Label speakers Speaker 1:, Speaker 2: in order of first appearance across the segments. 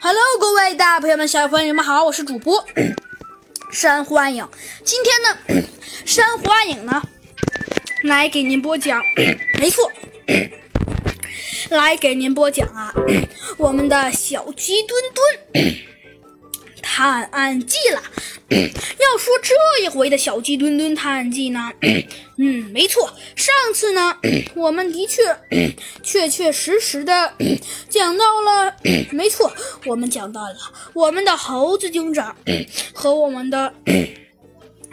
Speaker 1: Hello，各位大朋友们、小朋友们，好，我是主播珊瑚暗影。今天呢，珊瑚暗影呢来给您播讲，没错，来给您播讲啊，我们的小鸡墩墩。探案记了。要说这一回的小鸡墩墩探案记呢，嗯，没错，上次呢，我们的确确确实实的讲到了，没错，我们讲到了我们的猴子警长和我们的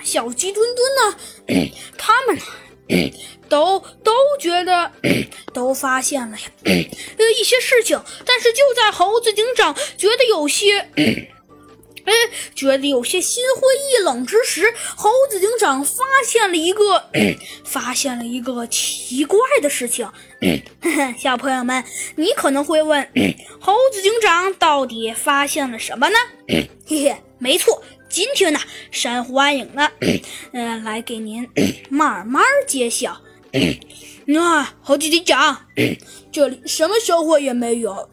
Speaker 1: 小鸡墩墩呢，他们呢都都觉得都发现了呀，呃一些事情，但是就在猴子警长觉得有些。哎，觉得有些心灰意冷之时，猴子警长发现了一个，发现了一个奇怪的事情。小朋友们，你可能会问，猴子警长到底发现了什么呢？嘿嘿，没错，今天呢，珊瑚暗影呢，嗯，来给您慢慢揭晓。那猴子警长，这里什么收获也没有，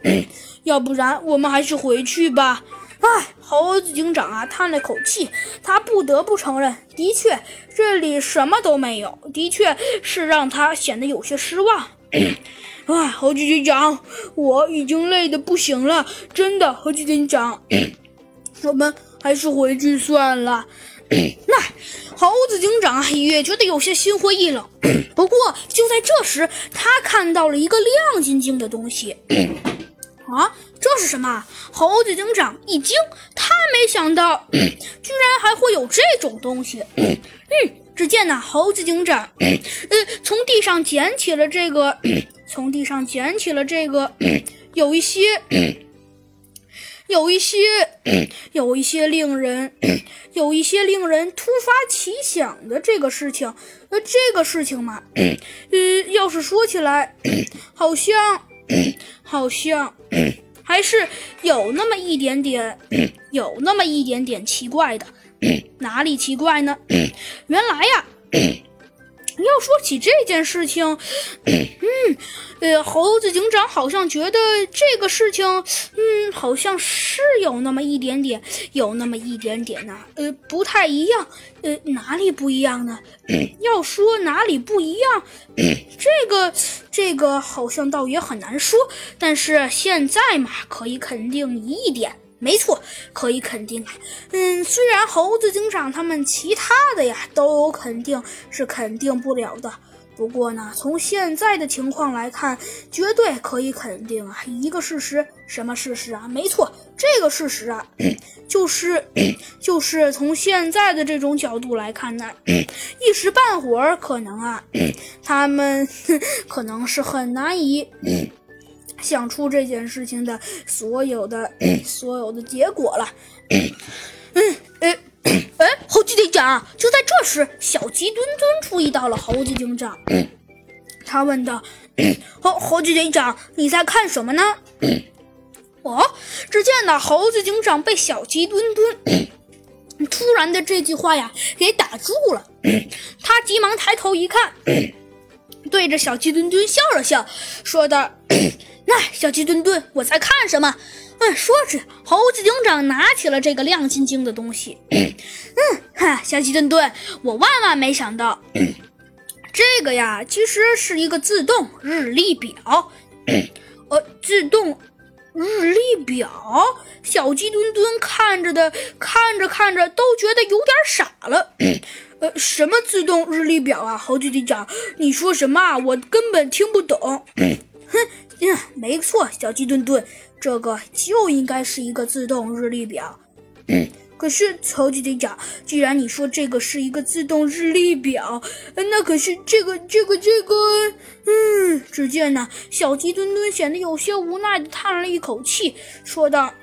Speaker 1: 要不然我们还是回去吧。唉，猴子警长啊，叹了口气，他不得不承认，的确这里什么都没有，的确是让他显得有些失望。唉，猴子警长，我已经累得不行了，真的，猴子警长，我们还是回去算了。那猴子警长啊，也觉得有些心灰意冷。不过就在这时，他看到了一个亮晶晶的东西。啊，这是什么？猴子警长一惊，他没想到，居然还会有这种东西。嗯，只见呢，猴子警长，呃，从地上捡起了这个，从地上捡起了这个，有一些，有一些，有一些令人，有一些令人突发奇想的这个事情。呃，这个事情嘛，呃，要是说起来，好像。好像还是有那么一点点，有那么一点点奇怪的。哪里奇怪呢？原来呀，要说起这件事情，嗯，呃，猴子警长好像觉得这个事情，嗯，好像是有那么一点点，有那么一点点呢，呃，不太一样。呃，哪里不一样呢？要说哪里不一样，这个这个好像倒也很难说。但是现在嘛，可以肯定一点，没错，可以肯定啊。嗯，虽然猴子警长他们其他的呀，都肯定是肯定不了的。不过呢，从现在的情况来看，绝对可以肯定啊，一个事实，什么事实啊？没错，这个事实啊，就是 就是从现在的这种角度来看呢，一时半会儿可能啊，他们 可能是很难以想出这件事情的所有的 所有的结果了。嗯，哎。哎，猴子警长！就在这时，小鸡墩墩注意到了猴子警长。他问道：“猴猴子警长，你在看什么呢？”哦，只见呢，猴子警长被小鸡墩墩突然的这句话呀给打住了。他急忙抬头一看，对着小鸡墩墩笑了笑，说道：“那小鸡墩墩，我在看什么？”嗯，说着，猴子警长拿起了这个亮晶晶的东西。嗯，哈，小鸡墩墩，我万万没想到，这个呀，其实是一个自动日历表。呃，自动日历表，小鸡墩墩看着的，看着看着都觉得有点傻了。呃，什么自动日历表啊？猴子警长，你说什么？我根本听不懂。哼，嗯，没错，小鸡墩墩。这个就应该是一个自动日历表。嗯，可是超级警长，既然你说这个是一个自动日历表，那可是这个这个这个……嗯，只见呢，小鸡墩墩显得有些无奈的叹了一口气，说道。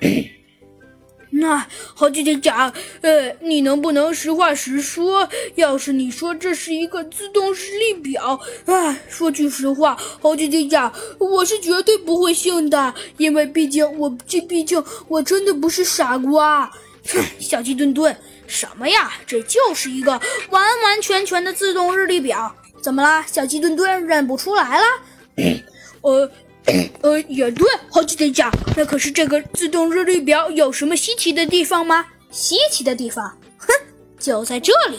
Speaker 1: 那猴姐姐讲，呃，你能不能实话实说？要是你说这是一个自动日历表，哎，说句实话，猴姐姐讲，我是绝对不会信的，因为毕竟我这毕竟我真的不是傻瓜。哼，小鸡墩墩，什么呀？这就是一个完完全全的自动日历表，怎么啦？小鸡墩墩认不出来了？呃。呃，也对，好奇天讲，那可是这个自动日历表有什么稀奇的地方吗？稀奇的地方，哼，就在这里。